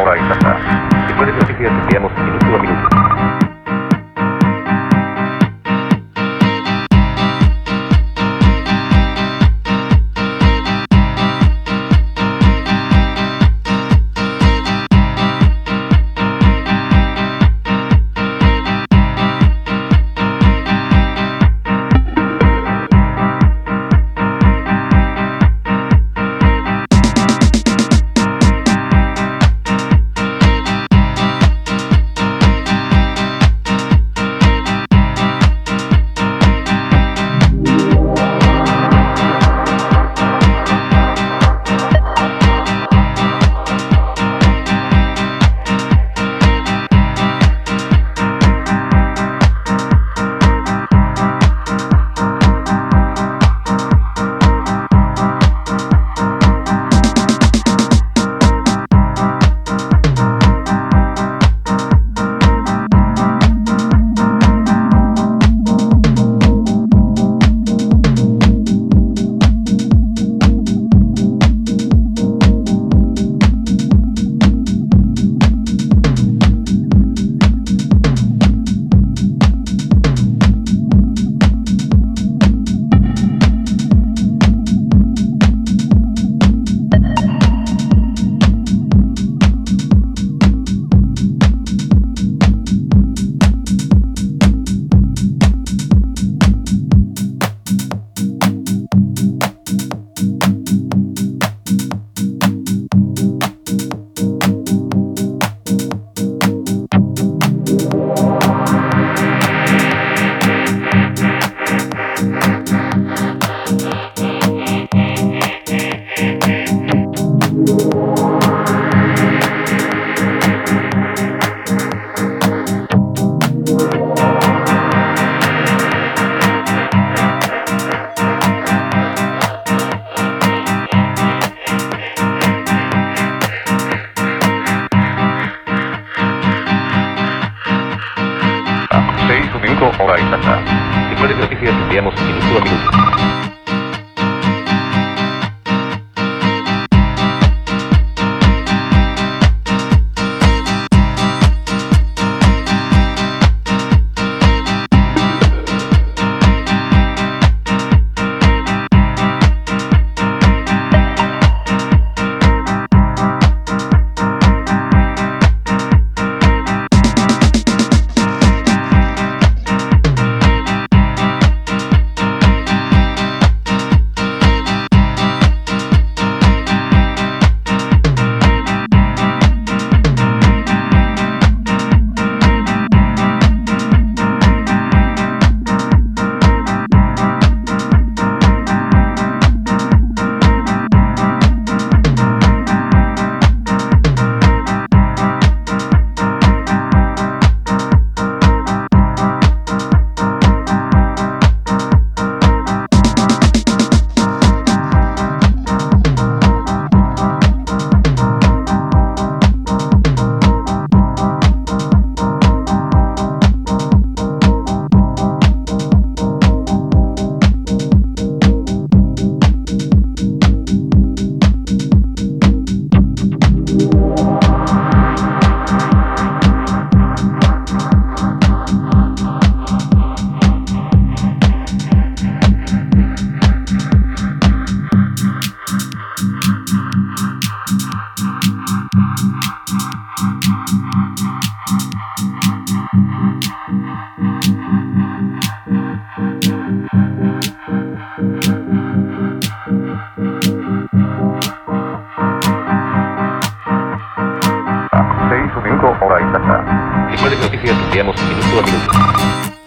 por ahí está. Si puedes, así hora exacta. Recuerde que noticias enviamos minuto a minuto. noticias que estudiamos minuto a minuto.